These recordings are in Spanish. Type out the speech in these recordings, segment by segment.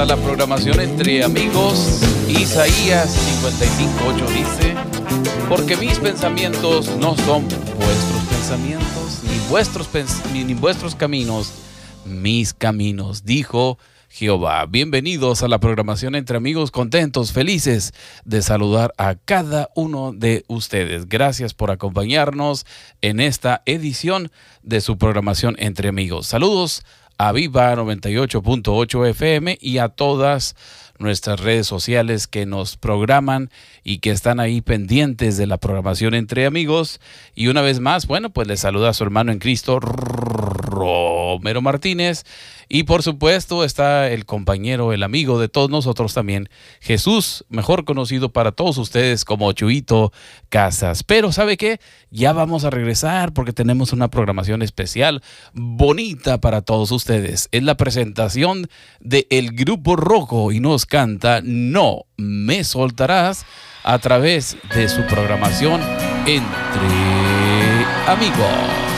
a la programación entre amigos. Isaías 55.8 dice, porque mis pensamientos no son vuestros pensamientos, ni vuestros, ni vuestros caminos, mis caminos, dijo Jehová. Bienvenidos a la programación entre amigos, contentos, felices de saludar a cada uno de ustedes. Gracias por acompañarnos en esta edición de su programación entre amigos. Saludos a Viva 98.8 FM y a todas nuestras redes sociales que nos programan y que están ahí pendientes de la programación entre amigos. Y una vez más, bueno, pues les saluda a su hermano en Cristo, Romero Martínez. Y por supuesto está el compañero, el amigo de todos nosotros también, Jesús, mejor conocido para todos ustedes como Chuito Casas. Pero ¿sabe qué? Ya vamos a regresar porque tenemos una programación especial, bonita para todos ustedes. Es la presentación de El Grupo Rojo y nos canta No me soltarás a través de su programación Entre Amigos.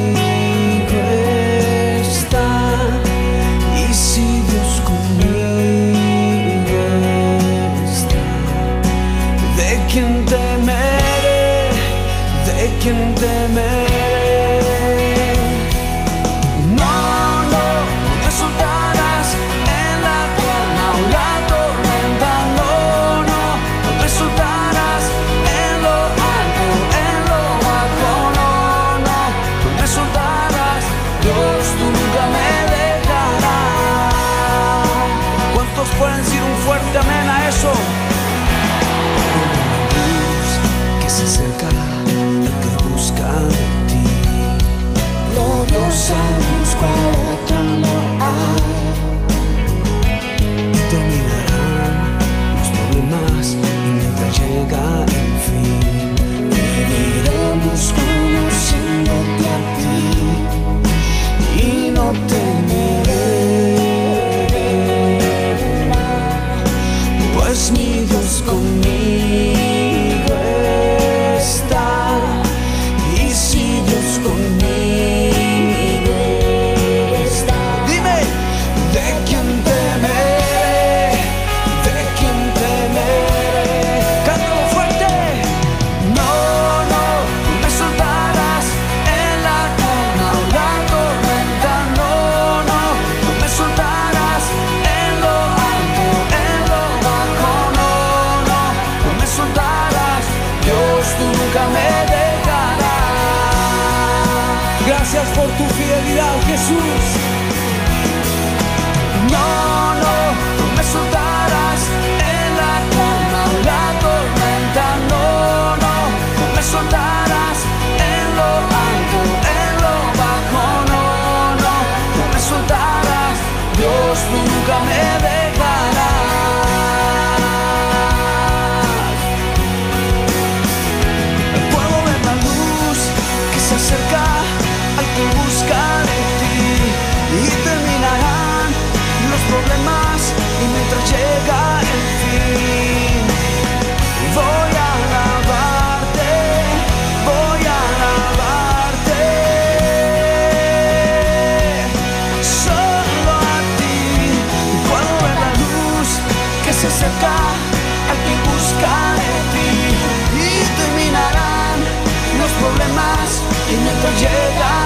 llegar.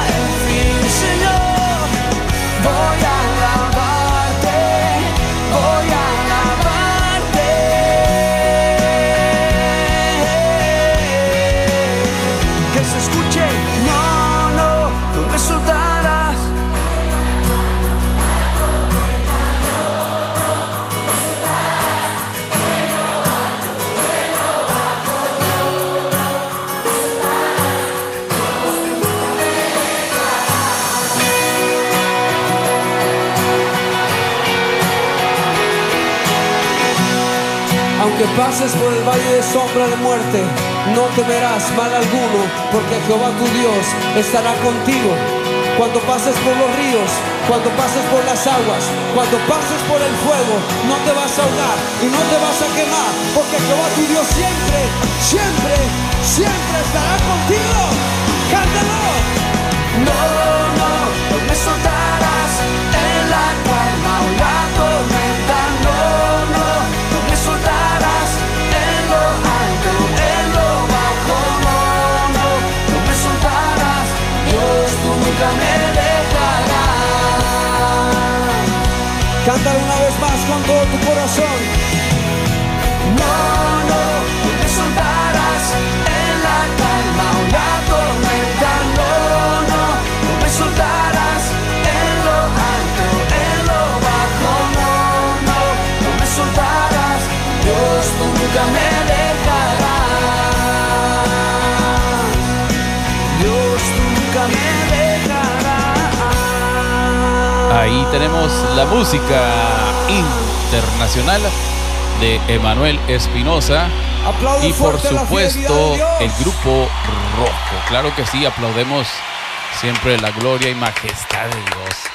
Pases por el valle de sombra de muerte, no temerás mal alguno, porque Jehová tu Dios estará contigo. Cuando pases por los ríos, cuando pases por las aguas, cuando pases por el fuego, no te vas a ahogar y no te vas a quemar, porque Jehová tu Dios siempre, siempre, siempre estará contigo. Cántalo. No, no, no me soltarás nunca me dejarás. Cántalo una vez más con todo tu corazón. Ahí tenemos la música internacional de Emanuel Espinosa y por supuesto el grupo Rojo. Claro que sí, aplaudemos siempre la gloria y majestad de Dios.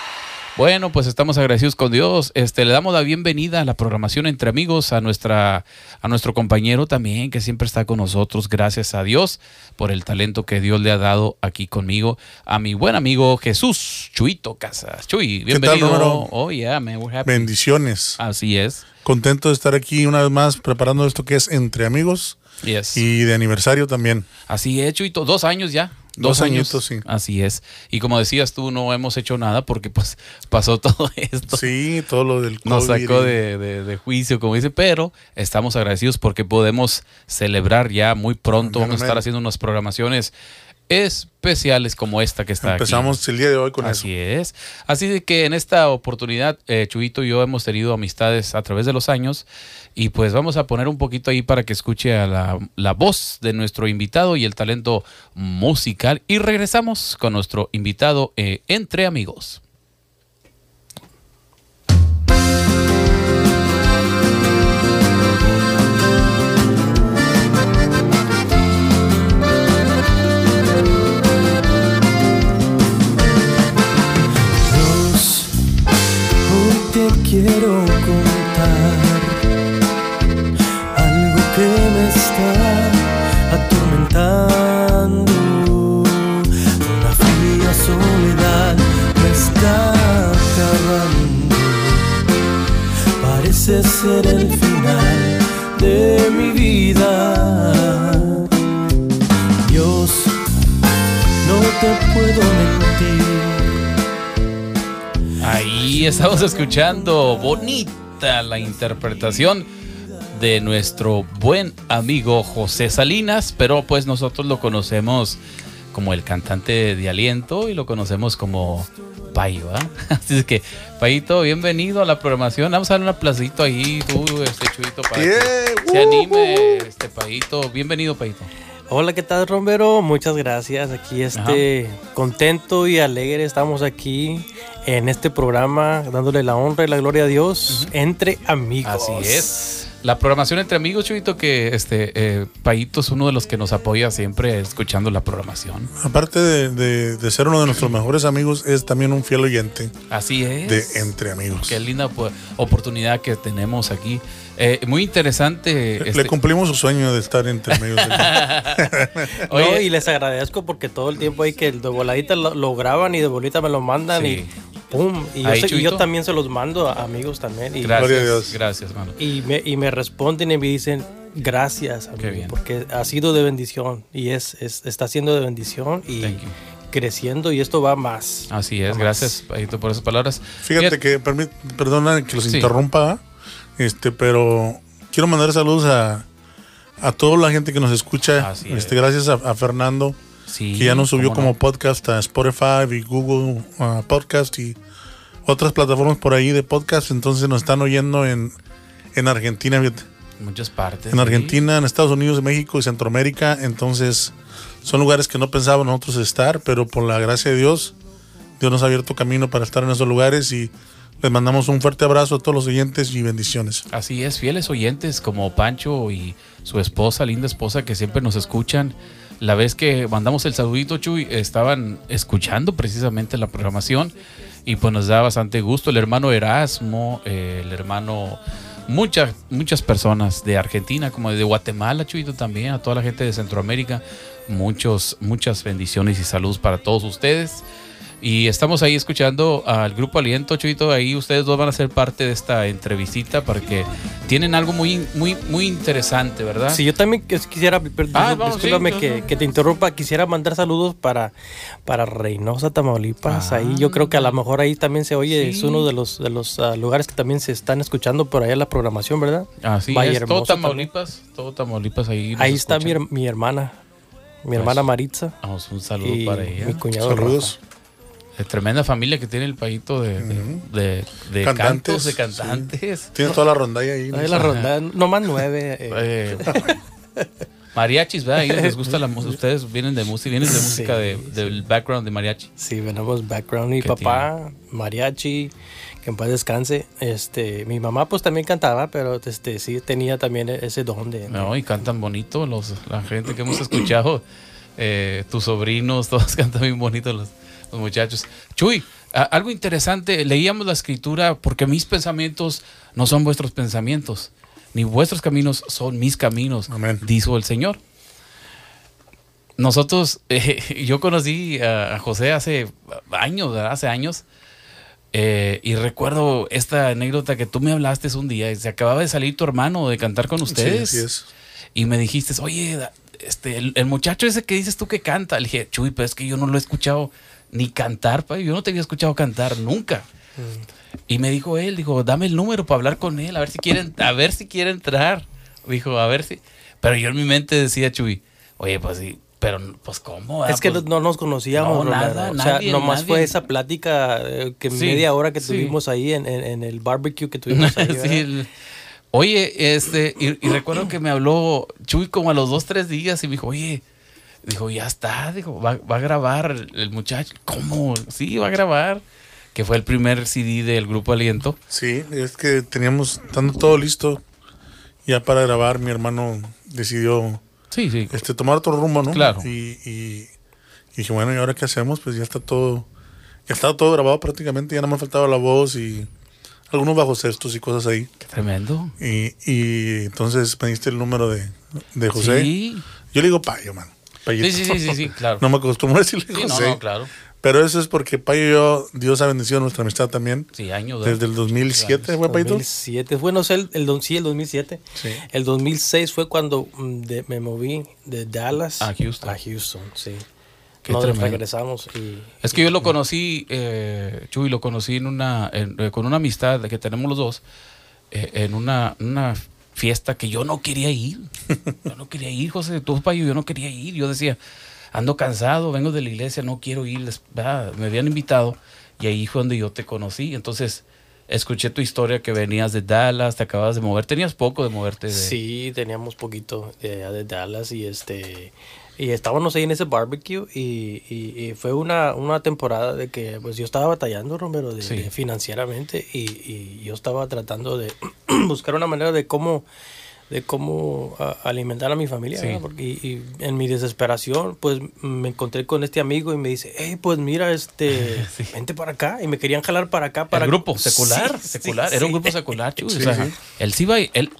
Bueno, pues estamos agradecidos con Dios. Este, le damos la bienvenida a la programación entre amigos, a nuestra, a nuestro compañero también, que siempre está con nosotros. Gracias a Dios por el talento que Dios le ha dado aquí conmigo. A mi buen amigo Jesús Chuito Casas. Chuy, tal, bienvenido. Romero? oh, yeah, man, we're happy. Bendiciones. Así es. Contento de estar aquí una vez más preparando esto que es entre amigos Yes. y de aniversario también. Así es, Chuito. Dos años ya. Dos añitos, sí. Así es. Y como decías tú, no hemos hecho nada porque pues pasó todo esto. Sí, todo lo del Nos COVID sacó y- de, de- de juicio, como dice, pero estamos agradecidos porque podemos celebrar ya muy pronto. Vamos a estar haciendo unas programaciones especiales como esta que está aquí. Empezamos el día de hoy con Así es. Así de que en esta oportunidad, eh, Chuito y yo hemos tenido amistades a través de los años y pues vamos a poner un poquito ahí para que escuche a la, la voz de nuestro invitado y el talento musical y regresamos con nuestro invitado eh, entre amigos. Te quiero contar algo que me está atormentando. Una fría soledad me está acabando. Parece ser el final de mi vida. Dios, no te puedo mentir. Ahí estamos escuchando bonita la interpretación de nuestro buen amigo José Salinas, pero pues nosotros lo conocemos como el cantante de aliento y lo conocemos como Payo, ¿ah? Así es que, Payito, bienvenido a la programación. Vamos a darle un aplauso ahí, tú, este chuito, para que Yeah, se uh, anime, este Payito. Bienvenido, Payito. Hola, ¿qué tal, Romero? Muchas gracias. Aquí este contento y alegre estamos aquí en este programa dándole la honra y la gloria a Dios entre amigos. Así es. La programación entre amigos, Chuito, que este eh, Payito es uno de los que nos apoya siempre escuchando la programación. Aparte de, de- de ser uno de nuestros mejores amigos, es también un fiel oyente Así es. de Entre Amigos. Qué linda oportunidad que tenemos aquí. Eh, muy interesante. Le este- cumplimos su sueño de estar entre amigos. No, Oye, y les agradezco porque todo el tiempo hay que de voladita lo, lo graban y de bolita me lo mandan Sí. y pum. Y yo, Ahí, sé- y yo Chuito. también se los mando a amigos también. Y, gracias, Gloria a Dios. gracias, mano. y, me, y me responden y me dicen gracias, amigo, Qué bien. porque ha sido de bendición y es, es- está siendo de bendición y creciendo y esto va más. Así es, gracias, por esas palabras. Fíjate que, perdona que los Sí. interrumpa, este, pero quiero mandar saludos a, a toda la gente que nos escucha. Así Este, es. gracias a, a Fernando, Sí, que ya nos subió como no. podcast a Spotify y Google uh, Podcast y otras plataformas por ahí de podcast. Entonces nos están oyendo en, en Argentina, fíjate. muchas partes. en sí. Argentina, en Estados Unidos, en México y Centroamérica. Entonces son lugares que no pensábamos nosotros estar, pero por la gracia de Dios, Dios nos ha abierto camino para estar en esos lugares y Les mandamos un fuerte abrazo a todos los oyentes y bendiciones. Así es, fieles oyentes como Pancho y su esposa, linda esposa, que siempre nos escuchan. La vez que mandamos el saludito, Chuy, estaban escuchando precisamente la programación y pues nos da bastante gusto. El hermano Erasmo, eh, el hermano, muchas, muchas personas de Argentina, como de Guatemala, Chuyito también, a toda la gente de Centroamérica, muchos, muchas bendiciones y saludos para todos ustedes. Y estamos ahí escuchando al grupo Aliento, Chuito. Ahí ustedes dos van a ser parte de esta entrevista porque tienen algo muy, muy, muy interesante, ¿verdad? Sí, yo también quisiera, ah, discúlpame que, que, te interrumpa, quisiera mandar saludos para, para Reynosa, Tamaulipas. ahí yo creo que a lo mejor ahí también se oye, es uno de los, de los uh, lugares que también se están escuchando por allá la programación, ¿verdad? Así es, todo Tamaulipas, todo Tamaulipas ahí. Ahí está mi, mi, hermana, mi hermana pues, Maritza. Vamos, un saludo para ella. Mi cuñado Saludos tremenda familia que tiene el paíto de, de, de, cantantes, de cantantes. Tiene toda la rondalla ahí. la rondalla, nomás nueve. Eh. Eh, mariachis, ¿verdad? Ellos les gusta la música. Ustedes vienen de música, vienen de música del background de mariachi. Sí, venimos background. Mi papá, mariachi, que en paz descanse. Este, mi mamá pues también cantaba, pero este sí tenía también ese don de. No, y cantan bonito los, la gente que hemos escuchado. Eh, tus sobrinos, todos cantan bien bonito los, los muchachos. Chuy, algo interesante, leíamos la escritura porque mis pensamientos no son vuestros pensamientos, ni vuestros caminos son mis caminos, dijo el Señor. Nosotros, eh, yo conocí a José hace años, hace años, eh, y recuerdo esta anécdota que tú me hablaste un día, se acababa de salir tu hermano de cantar con ustedes. Y me dijiste, oye, este, el, el, muchacho ese que dices tú que canta, le dije, Chuy, pero es que yo no lo he escuchado ni cantar, yo no te había escuchado cantar nunca. Y me dijo él, dijo, dame el número para hablar con él, a ver si quieren, a ver si quiere entrar. Dijo, a ver si. Pero yo en mi mente decía, Chuy, oye, pues sí, pero pues cómo. Es que pues, no nos conocíamos, no, nada, o sea, nomás fue esa plática eh, que media hora que tuvimos ahí en, en, el barbecue que tuvimos ahí. Oye, este, y, y, recuerdo que me habló Chuy como a los dos, tres días y me dijo, oye, Dijo, ya está, dijo, va, a grabar el, muchacho. ¿Cómo? Sí, va a grabar. Que fue el primer CD del grupo Aliento. Sí, es que teníamos, estando todo listo ya para grabar, mi hermano decidió sí, sí. Este, tomar otro rumbo, ¿no? Claro. Y, y, dije, bueno, ¿y ahora qué hacemos? Pues ya está todo, ya estaba todo grabado prácticamente, ya no me faltaba la voz y algunos bajos cestos y cosas ahí. Qué tremendo. Y, y entonces pediste el número de, de José. Sí. Yo le digo Payo, man. Sí, sí, sí, sí, claro. No me acostumbro a decirle sí, José. No, no, claro. Pero eso es porque Payo y yo, Dios ha bendecido nuestra amistad también. Sí, años. Desde el 2007, ¿fue Payito? 2007. Bueno, el, el, sí, el 2007. Sí. El 2006 fue cuando mm, me moví de Dallas a Houston. A Houston, sí. Qué Nos regresamos. Y, es que yo lo conocí, eh, Chuy, lo conocí en una, eh, con una amistad que tenemos los dos, eh, en una, una fiesta que yo no quería ir. Yo no quería ir, José, tú, Payo, yo no quería ir. Yo decía, ando cansado, vengo de la iglesia, no quiero ir. Me habían invitado y ahí fue donde yo te conocí. Entonces, escuché tu historia que venías de Dallas, te acabas de mover. Tenías poco de moverte. De... Sí, teníamos poquito de, de Dallas y este y estábamos ahí en ese barbecue y, y, fue una, una, temporada de que pues yo estaba batallando, Romero, de, financieramente y, y, yo estaba tratando de buscar una manera de cómo de cómo alimentar a mi familia, porque y, en mi desesperación pues me encontré con este amigo y me dice, hey, pues mira, este, vente para acá y me querían jalar para acá para el grupo secular, secular, era un grupo secular, o sea, él sí iba, él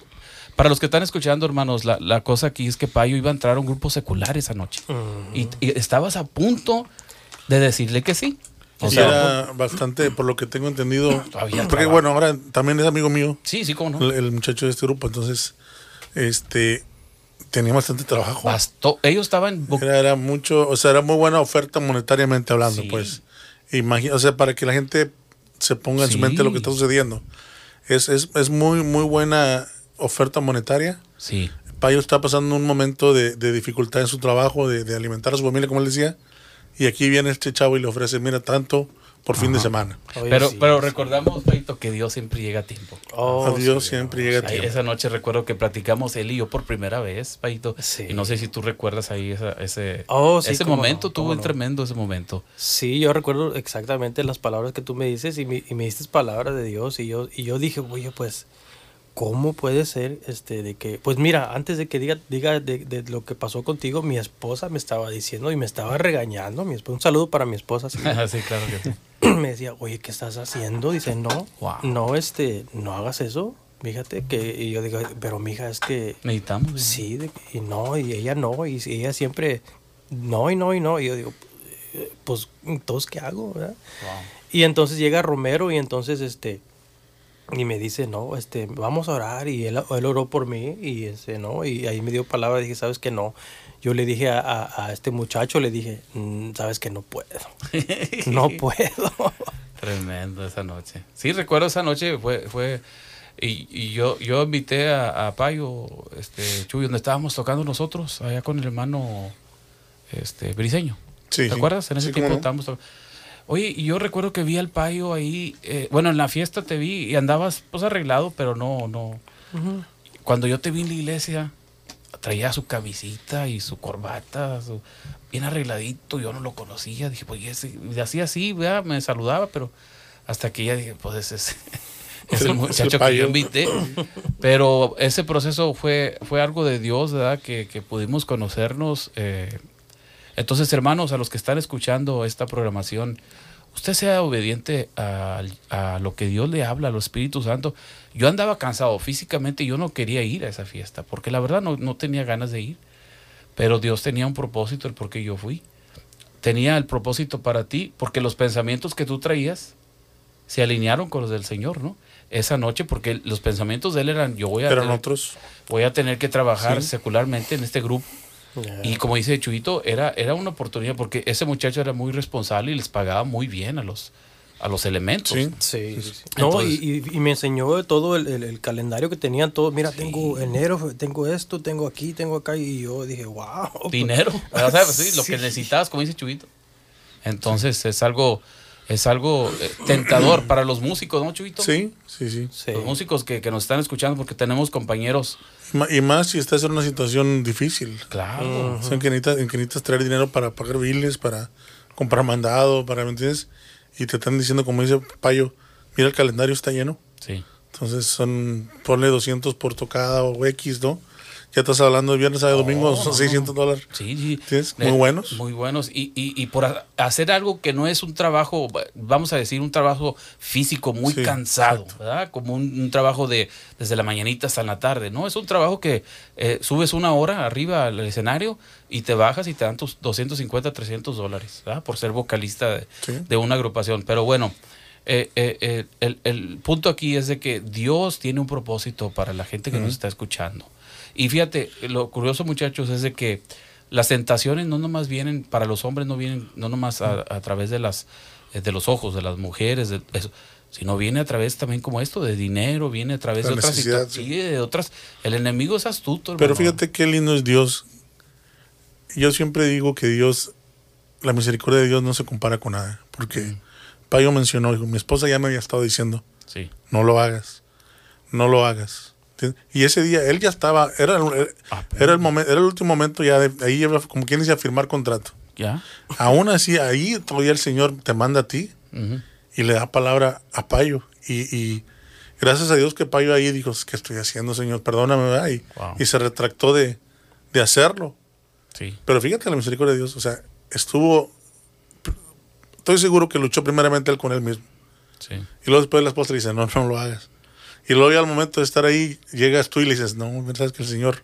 para los que están escuchando, hermanos, la, cosa aquí es que Payo iba a entrar a un grupo secular esa noche. y, estabas a punto de decirle que sí. O sea, era bastante, por lo que tengo entendido. porque bueno, ahora también es amigo mío. Sí, sí, cómo no. El, muchacho de este grupo, entonces, este, tenía bastante trabajo. Bastó. Ellos estaban. Era, era, mucho, o sea, era muy buena oferta monetariamente hablando, pues. Imagina, o sea, para que la gente se ponga en su mente lo que está sucediendo. Es, es, es muy, muy buena oferta monetaria. Sí. Payo está pasando un momento de, dificultad en su trabajo, de, alimentar a su familia, como él decía. Y aquí viene este chavo y le ofrece, mira, tanto por fin de semana. Oye, Pero, sí, pero sí. recordamos, Paito, que Dios siempre llega a tiempo. Oh, a Dios sí, siempre llega a tiempo. esa noche recuerdo que platicamos él y yo por primera vez, Paito. Sí. Y no sé si tú recuerdas ahí esa- ese, Oh, sí, ese momento, no, tuvo un no. tremendo ese momento. Sí, yo recuerdo exactamente las palabras que tú me dices y me, y me diste palabras de Dios y yo, y yo dije, oye, pues, ¿cómo puede ser este de que, pues mira, antes de que diga, diga de, de lo que pasó contigo, mi esposa me estaba diciendo y me estaba regañando, mi esposa, un saludo para mi esposa, sí. sí, claro que sí. me decía, oye, ¿qué estás haciendo? Dice, no, Wow. no, este, no hagas eso, fíjate que, y yo digo, pero mija, es que Necesitamos. Sí, de- y no, y ella no, y ella siempre no y no y no. Y yo digo, eh, pues, entonces, ¿qué hago? verdad? Wow. Y entonces llega Romero y entonces, este, y me dice, no, este, vamos a orar. Y él, él oró por mí y, este, no, y ahí me dio palabra, dije, ¿sabes que no? Yo le dije a, a- a este muchacho, le dije, "Mm, ¿sabes que no puedo? No puedo. Tremendo esa noche. Sí, recuerdo esa noche, fue, fue y, y yo, yo invité a, a Payo, este, Chuy, donde estábamos tocando nosotros, allá con el hermano este, Briseño. Sí, ¿Te sí. acuerdas? En ese Sí, tiempo no. estábamos tocando. Oye, yo recuerdo que vi al Payo ahí, eh, bueno, en la fiesta te vi y andabas pues arreglado, pero no, no. Cuando yo te vi en la iglesia, traía su camisita y su corbata, su- bien arregladito, yo no lo conocía, dije, pues y ese, y hacía así, ¿verdad? me saludaba, pero hasta que ya dije, pues ese es, el muchacho que yo invité. Pero ese proceso fue, fue algo de Dios, ¿verdad? Que, que pudimos conocernos. eh, entonces, hermanos, a los que están escuchando esta programación, usted sea obediente a, a lo que Dios le habla, al Espíritu Santo. Yo andaba cansado físicamente, yo no quería ir a esa fiesta, porque la verdad no, no tenía ganas de ir. Pero Dios tenía un propósito, el por qué yo fui. Tenía el propósito para ti, porque los pensamientos que tú traías se alinearon con los del Señor, ¿no? Esa noche, porque los pensamientos de él eran, yo voy a, Eran tener, otros. voy a tener que trabajar Sí. secularmente en este grupo. Y como dice Chuyito, era, era una oportunidad porque ese muchacho era muy responsable y les pagaba muy bien a los, a los elementos. Sí. Sí, sí, sí. No, y, y- y me enseñó todo el, el- el calendario que tenían todos. Mira, tengo enero, tengo esto, tengo aquí, tengo acá. Y yo dije, wow. Dinero. O sea, pues sí, lo Sí. que necesitabas, como dice Chuyito. Entonces es algo, es algo eh, tentador para los músicos, ¿no, Chuyito? Sí, sí, sí. Sí. Los músicos que, que nos están escuchando porque tenemos compañeros. Y más si estás en una situación difícil. Claro. O sea, que necesitas, en que necesitas traer dinero para pagar biles, para comprar mandado, para, ¿me entiendes? Y te están diciendo, como dice Payo, mira el calendario está lleno. Sí. Entonces son, ponle 200 por tocada o X, ¿no? Ya estás hablando de viernes a domingo, son 600 dólares. Sí, sí. Eh, Muy buenos. Muy buenos. Y, y, y por ha- hacer algo que no es un trabajo, vamos a decir, un trabajo físico muy Sí, cansado, exacto. ¿verdad? Como un, un trabajo de desde la mañanita hasta la tarde, ¿no? Es un trabajo que eh, subes una hora arriba al escenario y te bajas y te dan tus 250, 300 dólares, ¿verdad? Por ser vocalista de, Sí. de una agrupación. Pero bueno, eh, eh, eh, el, el punto aquí es de que Dios tiene un propósito para la gente que nos está escuchando. Y fíjate, lo curioso muchachos es de que las tentaciones no nomás vienen, para los hombres no vienen, no nomás a, a través de las eh, de los ojos, de las mujeres, de eso, sino viene a través también como esto, de dinero, viene a través La de otras sí, de otras, el enemigo es astuto, Pero fíjate qué lindo es Dios. Yo siempre digo que Dios, la misericordia de Dios no se compara con nada. Porque Payo mencionó, dijo, mi esposa ya me había estado diciendo, Sí, no lo hagas, no lo hagas. Y ese día él ya estaba, era, Ah, era el momento, era el último momento ya de ahí como quien dice a firmar contrato. ya. Aún así, ahí todavía el Señor te manda a ti y le da palabra a Payo. Y, y gracias a Dios que Payo ahí dijo, ¿qué estoy haciendo, Señor? Perdóname. Y, Wow. y se retractó de, de hacerlo. Sí, Pero fíjate la misericordia de Dios, o sea, estuvo, estoy seguro que luchó primeramente él con él mismo. sí. Y luego después la esposa le dice, no, no lo hagas. Y luego ya al momento de estar ahí, llegas tú y le dices, no, sabes que el Señor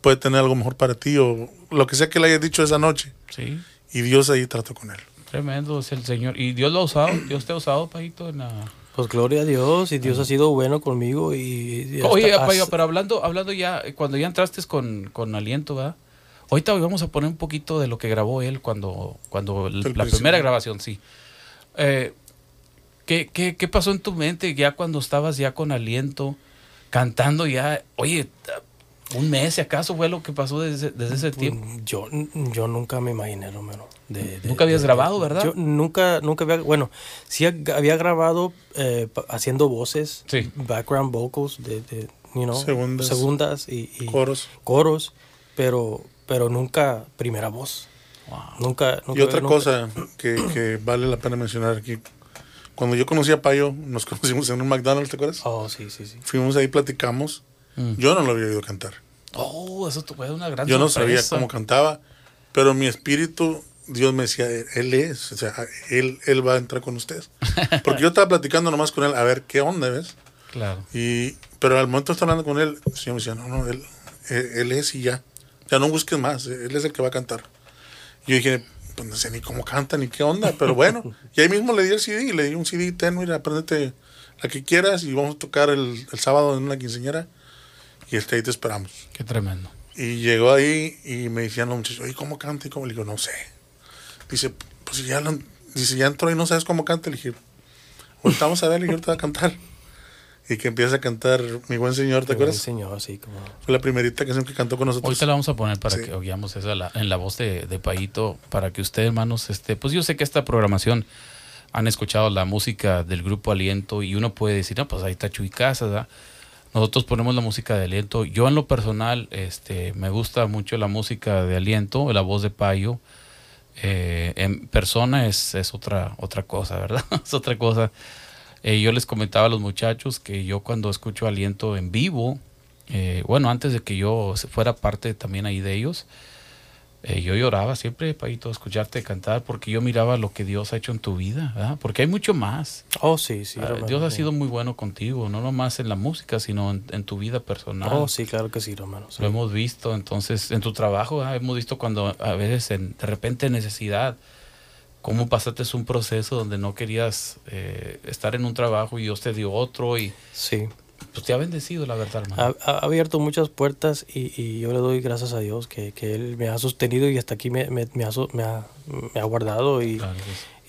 puede tener algo mejor para ti o lo que sea que le hayas dicho esa noche. Sí, Y Dios ahí trató con él. tremendo es el Señor. Y Dios lo ha usado, Dios te ha usado, Pajito, en la... Pues gloria a Dios y Dios ha sido bueno conmigo y... y hasta- Oye, Payo, pero hablando, hablando ya, cuando ya entraste con, con aliento, ¿verdad? Ahorita vamos a poner un poquito de lo que grabó él cuando, cuando el- la principio. primera grabación, sí. Eh, ¿qué, qué, qué pasó en tu mente ya cuando estabas ya con aliento, cantando ya? Oye, ¿Un mes, si acaso, fue lo que pasó desde, desde ese tiempo? Yo, yo nunca me imaginé, Romero. de- de- Nunca habías de- grabado, ¿verdad? Yo nunca, nunca había, bueno, sí había grabado eh, haciendo voces, Sí. background vocals, de, de, you know, Segundas. segundas y, y Coros. coros, pero, pero nunca primera voz. Nunca, nunca Y otra nunca- cosa que, que vale la pena mencionar aquí. Cuando yo conocí a Payo, nos conocimos en un McDonald's, ¿te acuerdas? Oh, sí, sí, sí. Fuimos ahí, platicamos. Mm. Yo no lo había oído cantar. Oh, eso fue una gran Yo no sabía cómo cantaba, pero mi espíritu, Dios me decía, él es, o sea, él, él va a entrar con ustedes. Porque yo estaba platicando nomás con él, a ver qué onda, ¿ves? Claro. Y, pero al momento de estar hablando con él, el Señor me decía, no, no, él, él, él es y ya. Ya no busques más, él es el que va a cantar. Y yo dije, pues no sé ni cómo canta ni qué onda, pero bueno. y ahí mismo le di el CD, y le di un CD, ten, mira, apréndete la que quieras y vamos a tocar el, el sábado en una quinceañera. Y este, ahí te esperamos. Qué tremendo. Y llegó ahí y me decían los muchachos, oye, ¿cómo canta? Y cómo le digo, no sé. Dice, pues ya, lo- dice, ya entró y no sabes cómo canta. Le dije, ahorita vamos a ver, y ahorita va a cantar. Y que empieza a cantar Mi Buen Señor, ¿te Buen acuerdas? Señor, sí, como... Fue la primerita canción que cantó con nosotros. Ahorita la vamos a poner para Sí. que oigamos eso la- en la voz de, de Payito, para que ustedes, hermanos, este, pues yo sé que esta programación han escuchado la música del grupo Aliento y uno puede decir, no, pues ahí está Chuy Casas, ¿verdad? Nosotros ponemos la música de Aliento. Yo en lo personal, este, me gusta mucho la música de Aliento, la voz de Payo. Eh, en persona es, es otra, otra cosa, ¿verdad? es otra cosa. Eh, yo les comentaba a los muchachos que yo cuando escucho Aliento en vivo, eh, bueno, antes de que yo fuera parte también ahí de ellos, eh, yo lloraba siempre, Paito, escucharte cantar, porque yo miraba lo que Dios ha hecho en tu vida, ¿verdad? Porque hay mucho más. Oh, sí, sí. Ah, Dios ha sido muy bueno contigo, no nomás en la música, sino en, en tu vida personal. Oh, sí, claro que sí, Romero. sí. Lo hemos visto, entonces, en tu trabajo, ¿verdad? hemos visto cuando a veces en, de repente necesidad, cómo pasaste un proceso donde no querías eh, estar en un trabajo y Dios te dio otro y Sí. pues te ha bendecido, la verdad, hermano. Ha, ha abierto muchas puertas y, y yo le doy gracias a Dios que, que Él me ha sostenido y hasta aquí me, me, me ha, me ha- ha guardado y, Claro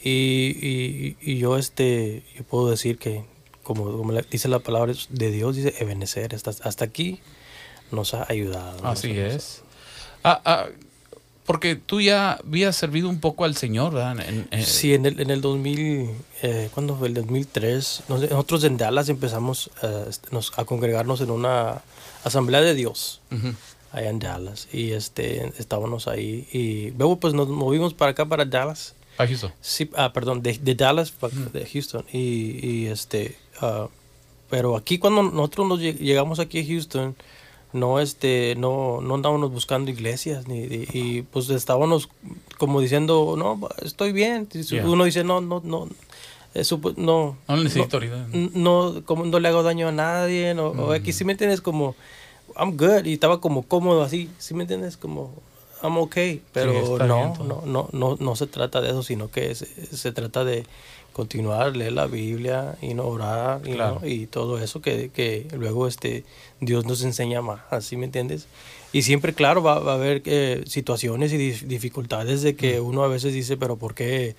y, y- y yo este yo puedo decir que como, como dice la palabra de Dios dice Ebenezer hasta, hasta aquí nos ha ayudado Así Nos- es. Ah, ah, porque tú ya habías servido un poco al Señor, ¿verdad? En- en- Sí, en el, en el 2000, eh, ¿cuándo fue? El 2003, nos- nosotros en Dallas empezamos eh, este, nos- a congregarnos en una asamblea de Dios. Ujú. allá en Dallas y este estábamos ahí y luego pues nos movimos para acá para Dallas Ah, Houston. sí ah perdón de, de Dallas pa- de Houston y, y, este ah, pero aquí cuando nosotros nos lleg- llegamos aquí a Houston no este no no andábamos buscando iglesias ni y, y, pues estábamos como diciendo no estoy bien Yeah. uno dice no no no eso pues, no No necesito ahorita. no, como no le hago daño a nadie, no, o aquí sí me entiendes como, I'm good, y estaba como cómodo así, sí me entiendes como, I'm okay, pero no, no, no, no, no se trata de eso, sino que se, se trata de continuar, leer la Biblia y no orar y, Claro. ¿no? y todo eso que, que luego este Dios nos enseña más, así me entiendes. Y siempre, claro, va, va a haber eh, situaciones y dif- dificultades de que uno a veces dice, pero ¿por qué?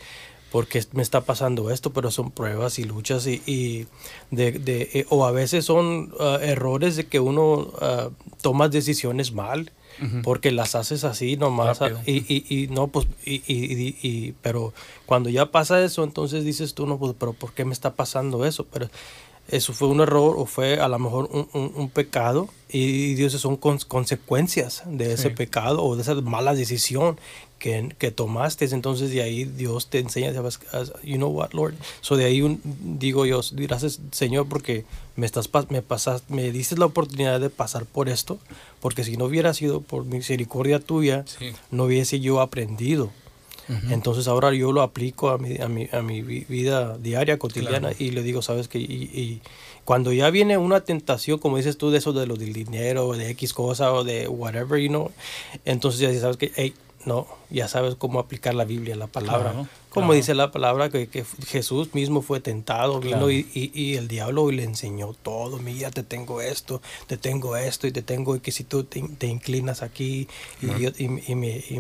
¿Por qué me está pasando esto? Pero son pruebas y luchas y, y de, de- eh, o a veces son ah, errores de que uno ah, toma decisiones mal porque las haces así nomás y, y, y no pues y, y, pero cuando ya pasa eso entonces dices tú no pues pero ¿por qué me está pasando eso? Pero eso fue un error o fue a lo mejor un, un- un pecado y Dios son cons- consecuencias de ese Sí. pecado o de esa mala decisión que, que tomaste. Entonces de ahí Dios te enseña sabes you know what Lord so de ahí un- digo yo gracias Señor porque me estás me pasas me dices la oportunidad de pasar por esto porque si no hubiera sido por misericordia tuya Sí. no hubiese yo aprendido. Entonces ahora yo lo aplico a mi, a mi, a mi vi- vida diaria, cotidiana, y le digo, sabes que, y, y cuando ya viene una tentación, como dices tú, de eso de lo del dinero, de X cosa, o de whatever, you know, entonces ya sabes que, hey, no, ya sabes cómo aplicar la Biblia, la palabra. Claro, como claro. dice la palabra, que, que Jesús mismo fue tentado, vino y, y, y el diablo le enseñó todo, mira, te tengo esto, te tengo esto, y te tengo, y que si tú te, te inclinas aquí, y, yo- y, y me, y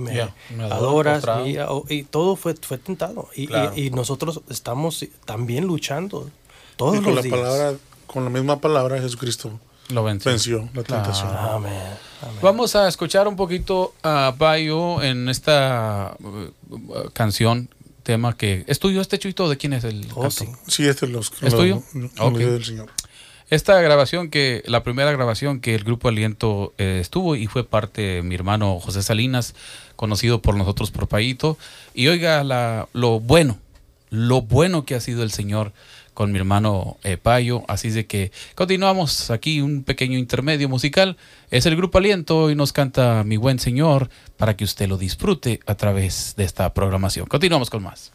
adoras, mira, y todo fue, fue tentado. Y, y- y nosotros estamos también luchando todos Y con los la días. palabra, con la misma palabra Jesucristo Lo venció. venció la tentación. Amén. Amén. Vamos a escuchar un poquito a Bayo en esta uh, uh, canción, tema que... ¿Es tuyo este chuito? ¿De quién es el Oh, sí. Sí, este es los ¿Es tuyo? lo- lo Ok. del Señor. Esta grabación que, la primera grabación que el grupo Aliento eh, estuvo y fue parte de mi hermano José Salinas, conocido por nosotros por Payito. Y oiga la, lo bueno, lo bueno que ha sido el Señor con mi hermano eh, Payo. Así de que continuamos aquí un pequeño intermedio musical. Es el grupo Aliento y nos canta Mi buen Señor para que usted lo disfrute a través de esta programación. Continuamos con más.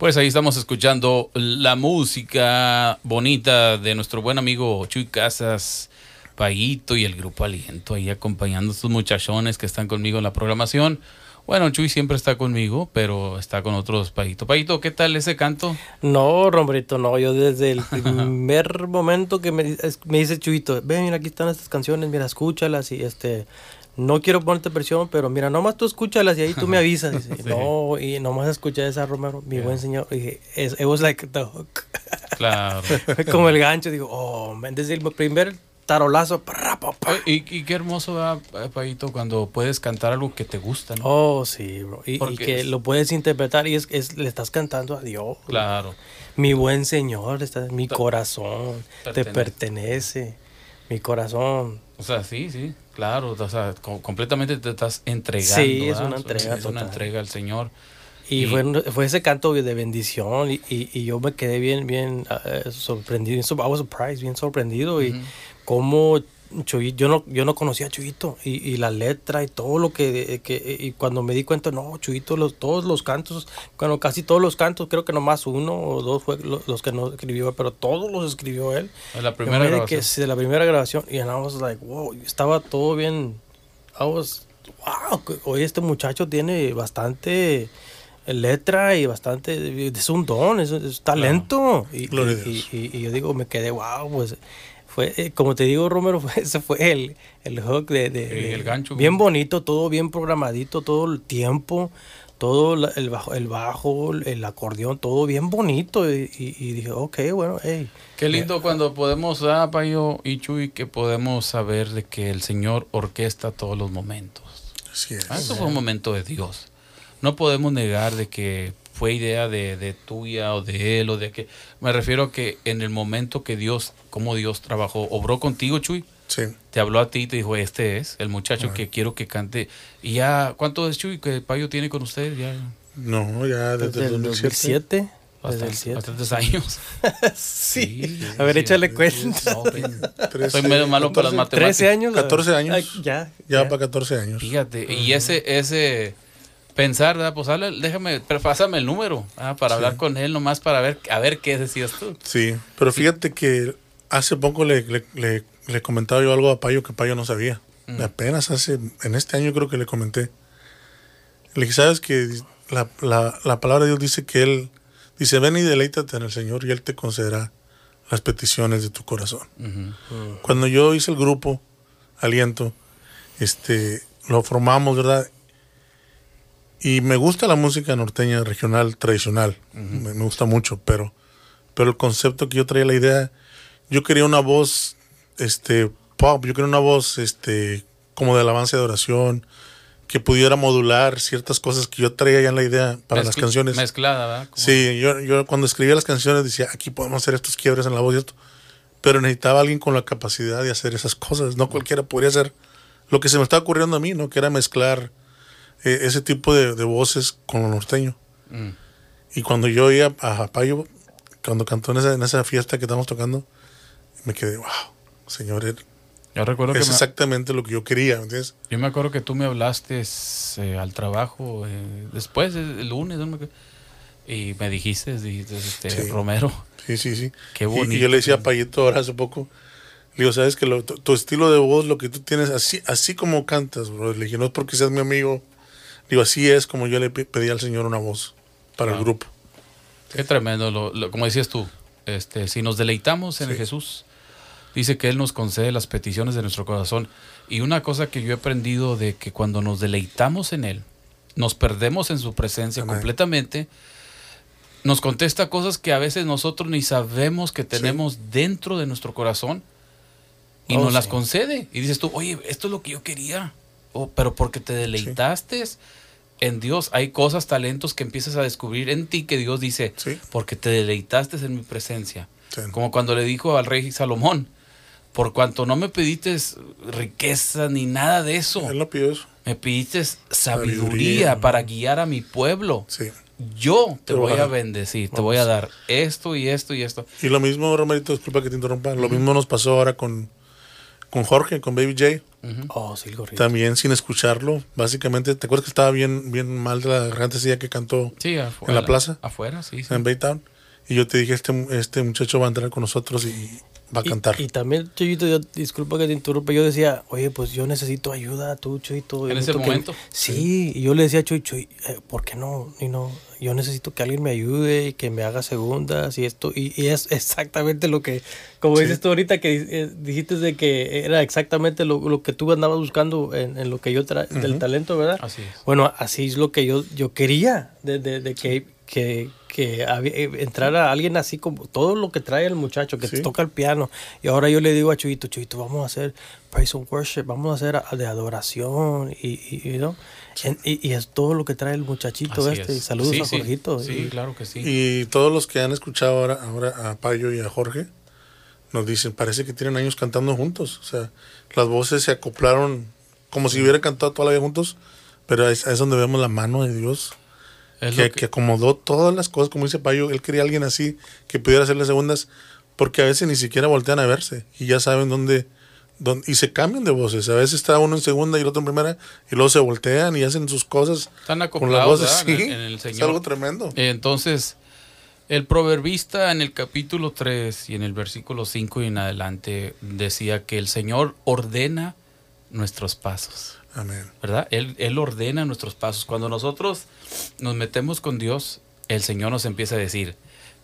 Pues ahí estamos escuchando la música bonita de nuestro buen amigo Chuy Casas, Paguito y el grupo Aliento, ahí acompañando a estos muchachones que están conmigo en la programación. Bueno, Chuy siempre está conmigo, pero está con otros Paguito. Paguito, ¿qué tal ese canto? No, Rombrito, no. Yo desde el primer momento que me, me dice Chuito, ven, mira, aquí están estas canciones, mira, escúchalas y este... no quiero ponerte presión, pero mira, nomás tú escúchalas y ahí tú me avisas. Dice, No, y nomás escuché esa, Romero, mi buen señor. Y dije, es- it was like the hook. Claro. Como el gancho. Digo, oh, man, desde el primer tarolazo. pra, pa, Y, y qué hermoso, ¿verdad, Payito, cuando puedes cantar algo que te gusta, ¿no? Oh, sí, bro. Y, que es- lo puedes interpretar y es, es- le estás cantando a Dios. Claro. Mi buen Señor, está, mi corazón te pertenece. Mi corazón. O sea, sí, sí, claro. O sea, co- completamente te estás entregando. Sí, es ¿verdad? una entrega Es una entrega al Señor. Y, Y- fue, fue ese canto de bendición y, y- y yo me quedé bien, bien eh, sorprendido. I was surprised, bien sorprendido. Y cómo Chuyito, yo no, yo no conocía a Chuyito y, y la letra y todo lo que, que- y cuando me di cuenta, no, Chuyito, los, todos los cantos, bueno, casi todos los cantos, creo que nomás uno o dos fue lo- los, que no escribió, pero todos los escribió él. De la primera grabación. que sí, de la primera grabación y and I was like, wow, estaba todo bien. I was, wow, oye, este muchacho tiene bastante letra y bastante, es un don, es, es talento. Y, Gloria a y- Dios. y- y yo digo, me quedé, wow, pues fue, eh, como te digo, Romero, fue- ese fue el, el hook de, de- Sí, de- el gancho. Bien bonito, todo bien programadito, todo el tiempo. Todo la- el bajo, el bajo, el acordeón, todo bien bonito. Y, y- y dije, ok, bueno, hey. Qué lindo cuando podemos, ah, Payo y Chuy, que podemos saber de que el Señor orquesta todos los momentos. Así es. Ah, Eso fue un momento de Dios. No podemos negar de que fue idea de, de tuya o de él o de que... Me refiero a que en el momento que Dios, como Dios trabajó, obró contigo, Chuy, Sí. te habló a ti y te dijo, este es el muchacho que quiero que cante. Y ya, ¿cuánto es Chuy que Payo tiene con ustedes? Ya No, ya desde, Desde el el 2007. 2007. Desde el bastantes, 7. bastantes años. Sí. A ver, échale cuenta. No. Trece- Soy medio malo para las 14, matemáticas. 13 años. 14 años. Ay, ya. Ya para 14 años. Fíjate, y ese, ese pensar, ¿verdad? pues habla- déjame, pero pásame el número, ¿ah? para hablar con él nomás para ver, a ver qué decías tú. Sí, pero fíjate que hace poco le, le, le- le comentaba yo algo a Payo que Payo no sabía. Mm. Apenas hace, en este año creo que le comenté. Le dije, ¿sabes que la, la, la palabra de Dios dice que Él, dice, ven y deleítate en el Señor y Él te concederá las peticiones de tu corazón. Ujú. Cuando yo hice el grupo Aliento, este, lo formamos, ¿verdad? Y me gusta la música norteña regional tradicional, me, me gusta mucho, pero, pero el concepto que yo traía la idea, yo quería una voz, este, pop, yo quería una voz, este, como de alabanza de oración, que pudiera modular ciertas cosas que yo traía ya en la idea para las canciones. Mezclada, ¿verdad? Sí, yo, yo cuando escribía las canciones decía, aquí podemos hacer estos quiebres en la voz y esto. Pero necesitaba alguien con la capacidad de hacer esas cosas. No cualquiera podría hacer lo que se me estaba ocurriendo a mí, ¿no? Que era mezclar eh, ese tipo de, de voces con lo norteño. Mm. Y cuando yo oía a Payo, cuando cantó en esa, en esa fiesta que estábamos tocando, me quedé, wow, señor, es Yo recuerdo que me, exactamente lo que yo quería, ¿me entiendes? yo me acuerdo que tú me hablaste eh, al trabajo eh, después, el lunes, no y me dijiste, dijiste este, Sí. Romero, Sí, sí, sí. Qué bonito, Y, yo le decía a. Payito ahora hace poco, le digo, sabes que lo- tu, tu estilo de voz, lo que tú tienes, así, así como cantas, bro. Le dije, no es porque seas mi amigo. Digo, así es como yo le pe- pedí al Señor una voz para el Wow. grupo. Qué tremendo, lo, lo- como decías tú, este, si nos deleitamos en Sí. Jesús, dice que Él nos concede las peticiones de nuestro corazón. Y una cosa que yo he aprendido de que cuando nos deleitamos en Él, nos perdemos en su presencia Amén. completamente, nos contesta cosas que a veces nosotros ni sabemos que tenemos dentro de nuestro corazón y Oh, nos las concede. Y dices tú, oye, esto es lo que yo quería. Oh, pero porque te deleitaste en Dios, hay cosas, talentos que empiezas a descubrir en ti que Dios dice, Sí. porque te deleitaste en mi presencia. Sí. Como cuando le dijo al rey Salomón, por cuanto no me pediste riqueza ni nada de eso, Él no pidió eso. me pediste sabiduría, Sabiduría. para guiar a mi pueblo. Sí. Yo te Te voy voy a bendecir, te voy a dar esto y esto y esto. Y lo mismo, Romerito, disculpa que te interrumpa, lo mismo nos pasó ahora con, con Jorge, con Baby J. Oh, sí. También sin escucharlo. Básicamente, ¿te acuerdas que estaba bien, bien mal de la garganta ese día que cantó Sí, afuera. ¿En la plaza? Afuera, sí. sí. en Baytown? Y yo te dije, este, este muchacho va a entrar con nosotros y va a Y- cantar. Y, también, Chuyito, yo, disculpa que te interrumpa, yo decía, oye, pues yo necesito ayuda, tú, Chuyito. En ese que- momento. Sí, y yo le decía a Chuy, Chuy, eh, ¿por qué no? Y no, yo necesito que alguien me ayude y que me haga segundas y esto. Y, y es exactamente lo que, como Sí. dices tú ahorita, que eh, dijiste de que era exactamente lo, lo que tú andabas buscando en, en lo que yo tra del talento, ¿verdad? Así es. Bueno, así es lo que yo, yo quería, de, de- de que, que, que había- eh, entrara alguien así como todo lo que trae el muchacho, que Sí. toca el piano. Y ahora yo le digo a Chuyito, Chuyito, vamos a hacer praise and worship, vamos a hacer de adoración y, y, y, ¿no? En- y, y es todo lo que trae el muchachito Así este. es. Y saludos Sí, a sí. Jorgito. Sí, Y- claro que sí. Y todos los que han escuchado ahora, ahora a Payo y a Jorge nos dicen, parece que tienen años cantando juntos. O sea, las voces se acoplaron como si hubieran cantado toda la vida juntos, pero es, es donde vemos la mano de Dios que, que acomodó todas las cosas, como dice Payo, él quería alguien así que pudiera hacerle segundas, porque a veces ni siquiera voltean a verse y ya saben dónde, dónde y se cambian de voces. A veces está uno en segunda y el otro en primera y luego se voltean y hacen sus cosas Están con las acoplados. Sí, en, en el es Señor. algo tremendo. Entonces, el proverbista en el capítulo 3 y en el versículo 5 y en adelante decía que el Señor ordena nuestros pasos, Amén. ¿verdad? Él, él ordena nuestros pasos. Cuando nosotros nos metemos con Dios, el Señor nos empieza a decir,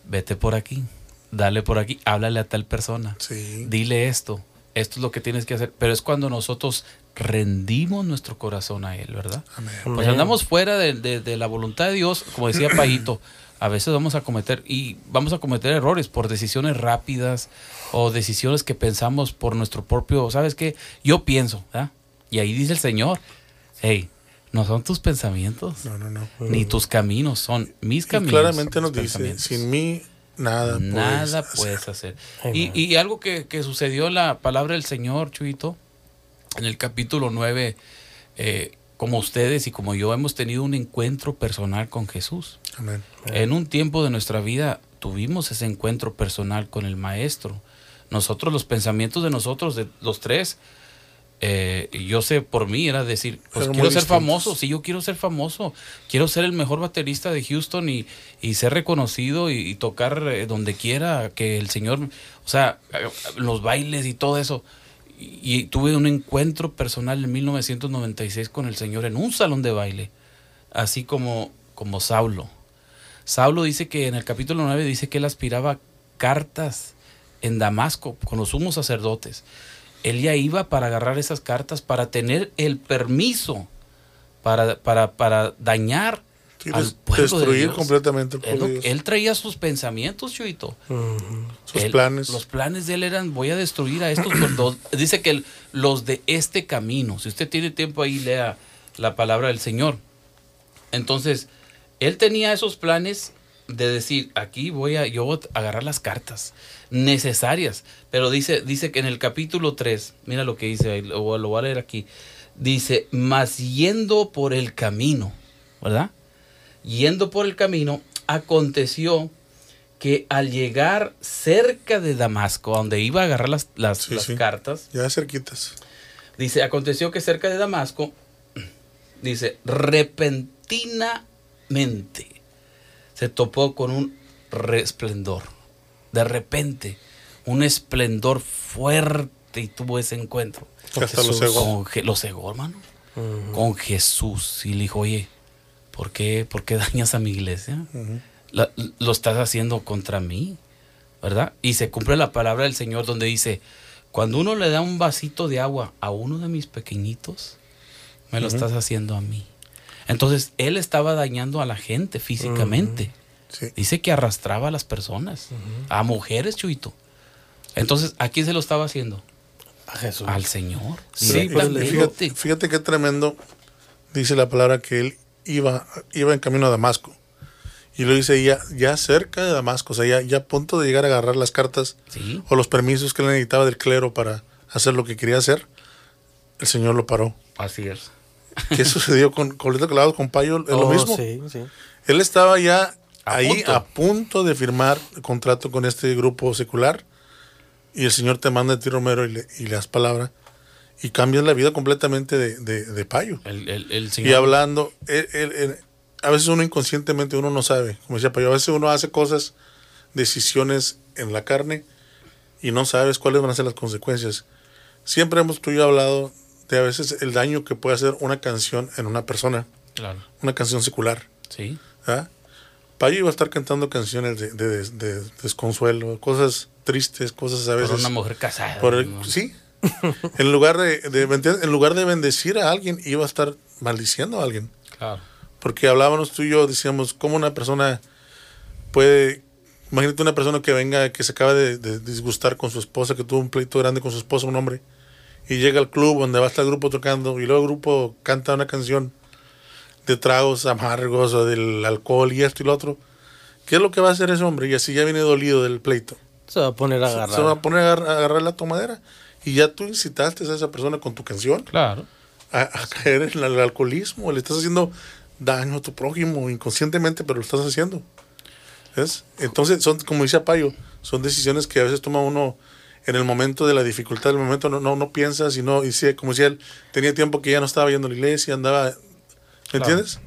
vete por aquí, dale por aquí, háblale a tal persona, Sí. dile esto, esto es lo que tienes que hacer. Pero es cuando nosotros rendimos nuestro corazón a Él, ¿verdad? Amén. Pues andamos fuera de, de- de la voluntad de Dios, como decía Payito, a veces vamos a cometer y vamos a cometer errores por decisiones rápidas o decisiones que pensamos por nuestro propio, ¿sabes qué? Yo pienso, ¿verdad? Y ahí dice el Señor, hey, no son tus pensamientos, No, no, no. ni tus caminos, son mis Y caminos. claramente nos dice, sin mí nada, Nada puedes puedes hacer". hacer. Y, y algo que, que sucedió la palabra del Señor, Chuito, en el capítulo 9, eh, como ustedes y como yo hemos tenido un encuentro personal con Jesús. Amén. En un tiempo de nuestra vida tuvimos ese encuentro personal con el Maestro. Nosotros, los pensamientos de nosotros, de los tres, eh, yo sé por mí, era decir, pues quiero ser famoso, sí, yo quiero ser famoso, quiero ser el mejor baterista de Houston y, y ser reconocido y, y tocar eh, donde quiera, que el Señor, o sea, eh, los bailes y todo eso. Y, y tuve un encuentro personal en 1996 con el Señor en un salón de baile, así como, como Saulo. Saulo dice que en el capítulo 9 dice que él aspiraba cartas en Damasco con los sumos sacerdotes. Él ya iba para agarrar esas cartas, para tener el permiso para, para, para dañar Sí, al pueblo de destruir Dios. completamente el Él, pueblo lo- de Dios. él traía sus pensamientos, Chuito. Sus Él- planes. Los planes de él eran, voy a destruir a estos. los- dice que el- los de este camino. Si usted tiene tiempo ahí, lea la palabra del Señor. Entonces, él tenía esos planes de decir, aquí voy a yo a agarrar las cartas necesarias. Pero dice, dice que en el capítulo 3, mira lo que dice, ahí, lo, lo voy a leer aquí. Dice, mas yendo por el camino, ¿verdad? Yendo por el camino, aconteció que al llegar cerca de Damasco, donde iba a agarrar las, las, Sí, las sí. cartas, Ya cerquitas. dice, aconteció que cerca de Damasco, dice, repentinamente se topó con un resplendor. De repente, un esplendor fuerte y tuvo ese encuentro. Que hasta lo Jesús. cegó. Con Je- lo cegó, hermano. Con Jesús. Y le dijo, oye, ¿por qué, por qué dañas a mi iglesia? La- lo estás haciendo contra mí, ¿verdad? Y se cumple la palabra del Señor donde dice, cuando uno le da un vasito de agua a uno de mis pequeñitos, me lo estás haciendo a mí. Entonces, él estaba dañando a la gente físicamente. Sí. Dice que arrastraba a las personas, a mujeres, Chuito. Entonces, ¿a quién se lo estaba haciendo? A Jesús. Al Señor. Sí, fíjate, fíjate qué tremendo dice la palabra que él iba, iba en camino a Damasco. Y lo dice ya, ya cerca de Damasco, o sea, ya, ya a punto de llegar a agarrar las cartas Sí. o los permisos que él necesitaba del clero para hacer lo que quería hacer, el Señor lo paró. Así es. ¿Qué sucedió con Colito Clavado, con Payo? Es lo Oh, mismo. Sí, sí. Él estaba ya A ahí punto. a punto de firmar el contrato con este grupo secular y el Señor te manda a ti, Romero, y le, y le das palabra y cambias la vida completamente de, de, de Payo. El, el- el Señor. Y hablando, él- él- él- a veces uno inconscientemente uno no sabe, como decía Payo, a veces uno hace cosas, decisiones en la carne y no sabes cuáles van a ser las consecuencias. Siempre hemos tú y yo hablado de a veces el daño que puede hacer una canción en una persona, Claro. una canción secular. Sí. ¿verdad? Payo iba a estar cantando canciones de, de- de desconsuelo, cosas tristes, cosas a Por veces. una mujer casada. por el- ¿no? sí. en, lugar de, en lugar de bendecir a alguien, iba a estar maldiciendo a alguien. Claro. Porque hablábamos tú y yo, decíamos, ¿cómo una persona puede... Imagínate una persona que venga, que se acaba de, de disgustar con su esposa, que tuvo un pleito grande con su esposa, un hombre, y llega al club donde va a estar el grupo tocando, y luego el grupo canta una canción de tragos amargos o del alcohol y esto y lo otro. ¿Qué es lo que va a hacer ese hombre? Y así ya viene dolido del pleito. Se va a poner a Se- agarrar. Se va a poner a agarrar, a agarrar la tomadera. Y ya tú incitaste a esa persona con tu canción Claro. a, a caer en el alcoholismo, le estás haciendo daño a tu prójimo inconscientemente, pero lo estás haciendo. ¿Ves? Entonces, son, como dice Payo, son decisiones que a veces toma uno en el momento de la dificultad, en el momento no, no, no piensas y no, y sí, como decía él, tenía tiempo que ya no estaba yendo a la iglesia, andaba, ¿me entiendes?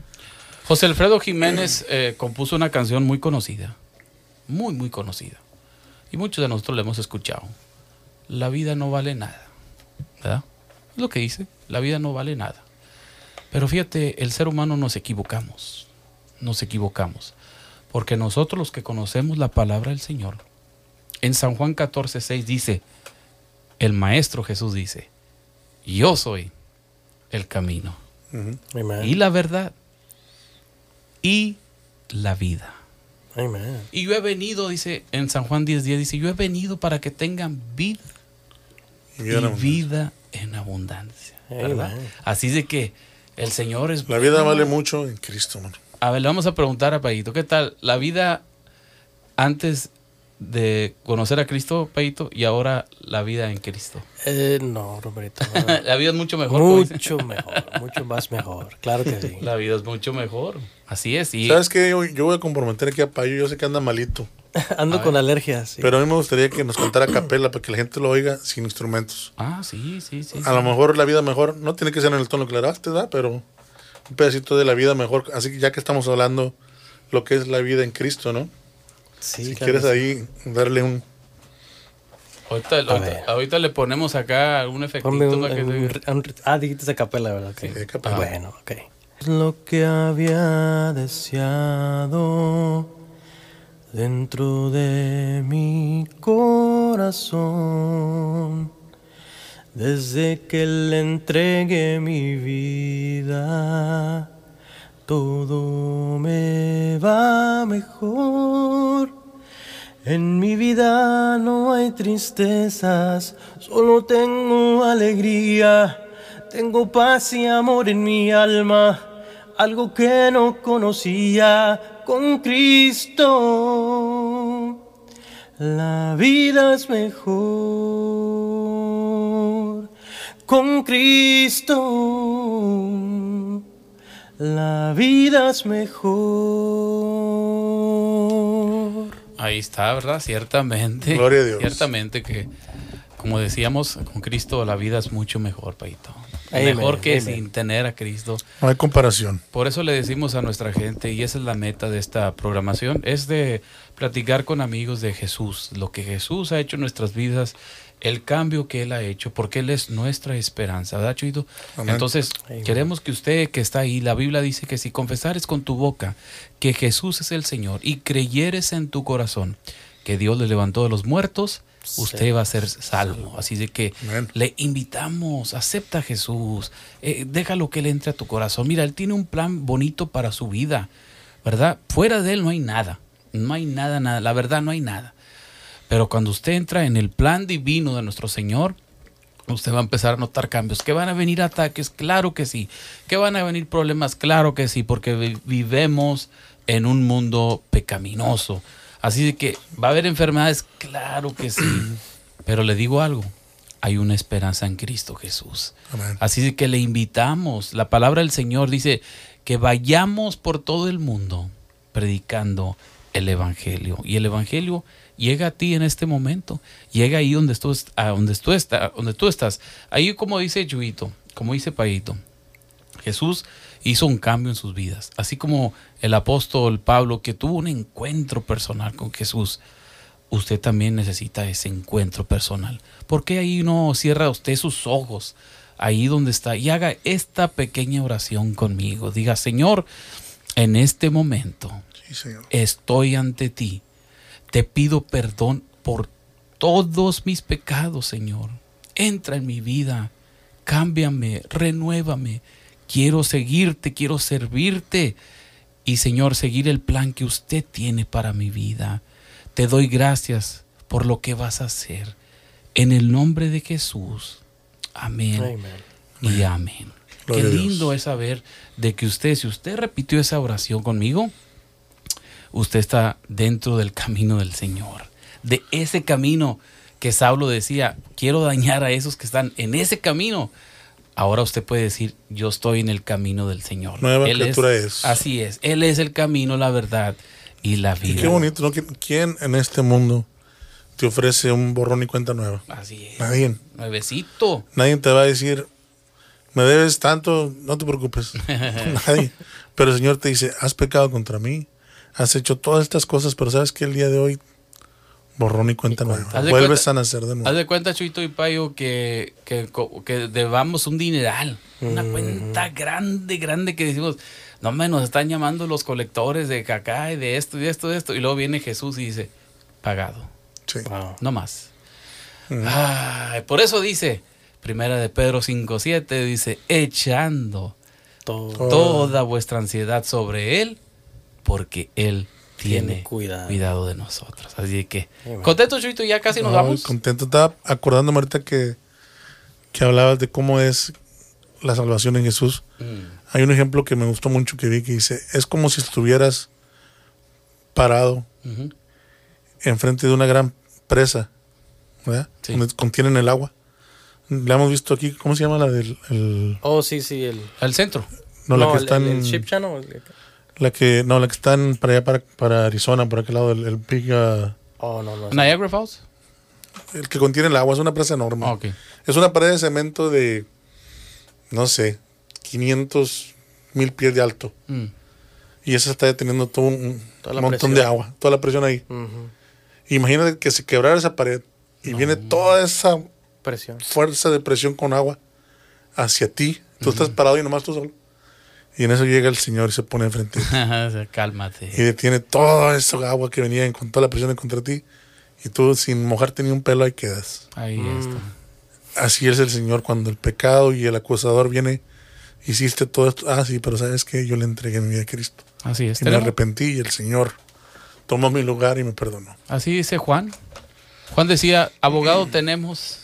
José Alfredo Jiménez eh, compuso una canción muy conocida, muy, muy conocida. Y muchos de nosotros la hemos escuchado. La vida no vale nada. ¿Verdad? Es lo que dice, la vida no vale nada. Pero fíjate, el ser humano nos equivocamos. Nos equivocamos. Porque nosotros los que conocemos la palabra del Señor, en San Juan 14, 6 dice, el Maestro Jesús dice, yo soy el camino y la verdad y la vida. Amen. Y yo he venido, dice en San Juan 10, 10, dice, yo he venido para que tengan vida Y y vida en abundancia. vida en abundancia. ¿verdad? Así de que el Señor es... La vida bueno. vale mucho en Cristo, mano. A ver, le vamos a preguntar a Payito, ¿qué tal? La vida antes de conocer a Cristo, Payito, y ahora la vida en Cristo. Eh, no, Roberto. no. La vida es mucho mejor. mucho mejor, mucho más mejor. Claro que sí. La vida es mucho mejor. Así es. Y ¿Sabes qué? Yo, yo voy a comprometer aquí a Payo, yo sé que anda malito, Ando con alergias. sí. pero a mí me gustaría que nos contara a capela para que la gente lo oiga sin instrumentos. Ah, sí, sí, sí. A lo mejor la vida mejor, no tiene que ser en el tono que le daste, ¿verdad? Pero un pedacito de la vida mejor. Así que ya que estamos hablando lo que es la vida en Cristo, ¿no? Sí, si claro quieres que ahí darle un... Ahorita, ahorita- ahorita le ponemos acá un efectito un, que un- se- un- ah, dijiste a capela, ¿verdad? Ok. Sí, capela. Bueno, ok. Es lo que había deseado dentro de mi corazón. Desde que le entregué mi vida, todo me va mejor. En mi vida no hay tristezas, solo tengo alegría. Tengo paz y amor en mi alma, algo que no conocía con Cristo. La vida es mejor con Cristo. La vida es mejor. Ahí está, ¿verdad? Ciertamente. Gloria a Dios. Ciertamente que, como decíamos, con Cristo la vida es mucho mejor, Paito. Amen, mejor que amen. sin tener a Cristo. No hay comparación. Por eso le decimos a nuestra gente, y esa es la meta de esta programación, es de platicar con amigos de Jesús, lo que Jesús ha hecho en nuestras vidas, el cambio que Él ha hecho, porque Él es nuestra esperanza, ¿verdad, Chuito? Entonces, Amén. queremos que usted que está ahí, la Biblia dice que si confesares con tu boca que Jesús es el Señor y creyeres en tu corazón que Dios le levantó de los muertos, usted va a ser salvo. Así de que Amén. le invitamos, acepta a Jesús, eh, déjalo que Él entre a tu corazón. Mira, Él tiene un plan bonito para su vida, ¿verdad? Fuera de Él no hay nada, no hay nada, nada, la verdad no hay nada. Pero cuando usted entra en el plan divino de nuestro Señor, usted va a empezar a notar cambios. ¿Que van a venir ataques? Claro que sí. ¿Que van a venir problemas? Claro que sí, porque vi- vivemos en un mundo pecaminoso. Así de que va a haber enfermedades, claro que sí. Pero le digo algo, hay una esperanza en Cristo Jesús. Amén. Así de que le invitamos. La palabra del Señor dice que vayamos por todo el mundo predicando el Evangelio. Y el Evangelio llega a ti en este momento. Llega ahí donde tú, a donde tú, está- donde tú estás. Ahí como dice Yuito, como dice Paito, Jesús hizo un cambio en sus vidas. Así como el apóstol Pablo que tuvo un encuentro personal con Jesús. usted también necesita ese encuentro personal. ¿Por qué ahí no cierra usted sus ojos? Ahí donde está y haga esta pequeña oración conmigo. Diga, Señor, en este momento Sí, Señor. estoy ante ti. Te pido perdón por todos mis pecados, Señor. Entra en mi vida, cámbiame, renuévame. Quiero seguirte, quiero servirte y, Señor, seguir el plan que usted tiene para mi vida. Te doy gracias por lo que vas a hacer. En el nombre de Jesús. Amén y amén. Gloria Qué lindo es saber de que usted, si usted repitió esa oración conmigo, usted está dentro del camino del Señor. De ese camino que Saulo decía, quiero dañar a esos que están en ese camino. Ahora usted puede decir, yo estoy en el camino del Señor. Nueva Él criatura es. Así es. Él es el camino, la verdad y la Y vida. qué bonito, ¿no? ¿Quién- ¿Quién en este mundo te ofrece un borrón y cuenta nueva? Así es. Nadie. Nuevecito. Nadie te va a decir, me debes tanto, no te preocupes. Nadie. Pero el Señor te dice, has pecado contra mí, has hecho todas estas cosas, pero sabes que el día de hoy, borrón y cuenta nueva. Haz de Vuelves cuenta- a nacer de Haz nuevo. de cuenta, Chuito y Payo, que, que, que debamos un dineral. Una cuenta grande, grande que decimos, no me nos están llamando los colectores de cacá y de esto y de esto y de esto. Y luego viene Jesús y dice, pagado, Sí. Wow. no más. Ay, por eso dice, primera de Pedro 5.7, dice, echando Todo. toda vuestra ansiedad sobre Él, porque Él tiene, Tiene cuidado. cuidado. de nosotros. Así que, Amen. contento, Chuito, ya casi nos Ay, vamos. Contento. Estaba acordándome ahorita que, que hablabas de cómo es la salvación en Jesús. Mm. Hay un ejemplo que me gustó mucho que vi que dice, es como si estuvieras parado Ujú. enfrente de una gran presa, ¿verdad? Sí. Donde contienen el agua. La hemos visto aquí, ¿cómo se llama la del el- Oh, sí, sí. El, Al centro. no, la que el- están el, el Ship Channel. La que no, la que están para allá para, para Arizona, por aquel lado el, el Big, uh, Oh, no, no. Niagara Falls. el que contiene el agua, es una presa enorme. Ah. Es una pared de cemento de no sé, 500 mil pies de alto. Mm. Y esa está deteniendo todo un, montón presión. de agua, toda la presión ahí. Ujú. Imagínate que se quebrara esa pared y viene toda esa Presión. fuerza de presión con agua hacia ti. Tú estás parado y nomás tú solo. Y en eso llega el Señor y se pone enfrente de ti. Cálmate. y detiene toda esa agua que venía con toda la presión contra ti. Y tú sin mojarte ni un pelo ahí quedas. Ahí Mm. está. Así es el Señor cuando el pecado y el acusador viene. Hiciste todo esto. Ah, sí, pero sabes que yo le entregué mi vida a Cristo. Así es. Y me arrepentí y el Señor tomó mi lugar y me perdonó. Así dice Juan. Juan decía, abogado tenemos.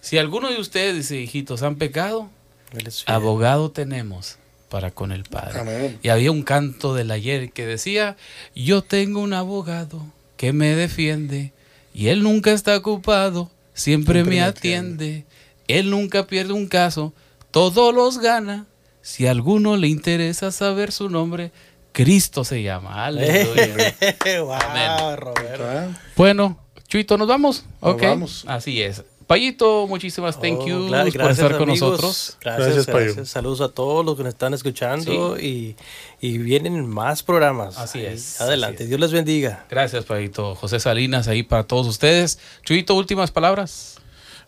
Si alguno de ustedes, dice, hijitos, han pecado, abogado tenemos para con el Padre. Amén. Y había un canto del ayer que decía, yo tengo un abogado que me defiende y él nunca está ocupado, siempre, Siempre me atiende. Él nunca pierde un caso, todos los gana. Si a alguno le interesa saber su nombre, Cristo se llama. Aleluya. wow. Roberto. Bueno, Chuito, ¿nos vamos? Nos ok. vamos. Así es. Payito, muchísimas thank Oh, you gra- por estar con nosotros. Gracias, Gracias, gracias, Payo. Saludos a todos los que nos están escuchando y, y vienen más programas. Así es, Adelante, así es. Dios les bendiga. Gracias, Payito. José Salinas ahí para todos ustedes. Chuito, últimas palabras.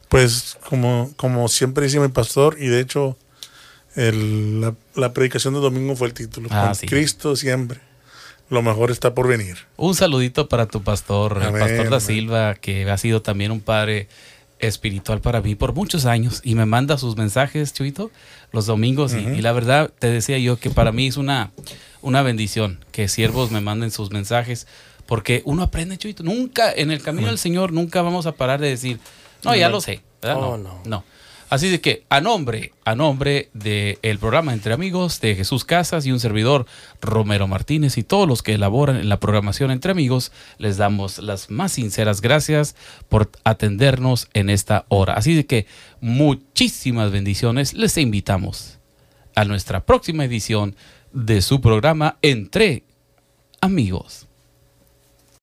Pues como, como siempre dice mi pastor, y de hecho el- la, la predicación de domingo fue el título. Ah, Con sí. Cristo siempre. Lo mejor está por venir. Un saludito para tu pastor, el Amén, pastor da. Silva, que ha sido también un padre espiritual para mí por muchos años y me manda sus mensajes, Chuito, los domingos. y- y, la verdad, te decía yo que para mí es una, una bendición que siervos me manden sus mensajes, porque uno aprende, Chuito. Nunca, en el camino del Señor, nunca vamos a parar de decir, no, ya lo sé. ¿verdad? Oh, no, no. no. Así de que a nombre, a nombre del programa Entre Amigos, de Jesús Casas y un servidor Romero Martínez y todos los que elaboran en la programación Entre Amigos, les damos las más sinceras gracias por atendernos en esta hora. Así de que muchísimas bendiciones. Les invitamos a nuestra próxima edición de su programa Entre Amigos.